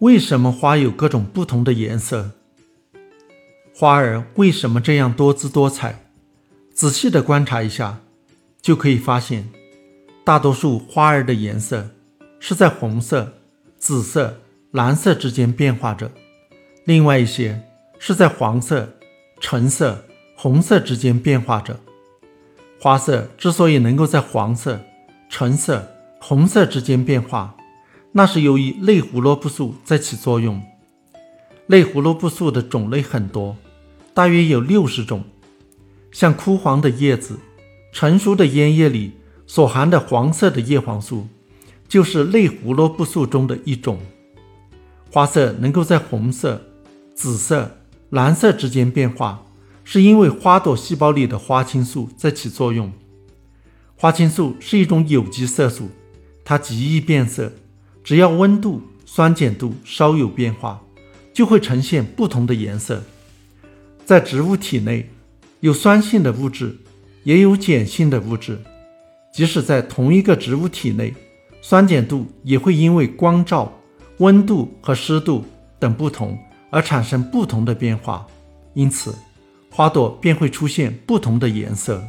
为什么花有各种不同的颜色？花儿为什么这样多姿多彩？仔细的观察一下，就可以发现，大多数花儿的颜色是在红色、紫色、蓝色之间变化着，另外一些是在黄色、橙色、红色之间变化着。花色之所以能够在黄色、橙色、红色之间变化，那是由于类胡萝卜素在起作用。类胡萝卜素的种类很多，大约有六十种。像枯黄的叶子、成熟的烟叶里所含的黄色的叶黄素，就是类胡萝卜素中的一种。花色能够在红色、紫色、蓝色之间变化。是因为花朵细胞里的花青素在起作用。花青素是一种有机色素，它极易变色，只要温度、酸碱度稍有变化，就会呈现不同的颜色。在植物体内，有酸性的物质，也有碱性的物质。即使在同一个植物体内，酸碱度也会因为光照、温度和湿度等不同而产生不同的变化。因此。花朵便会出现不同的颜色。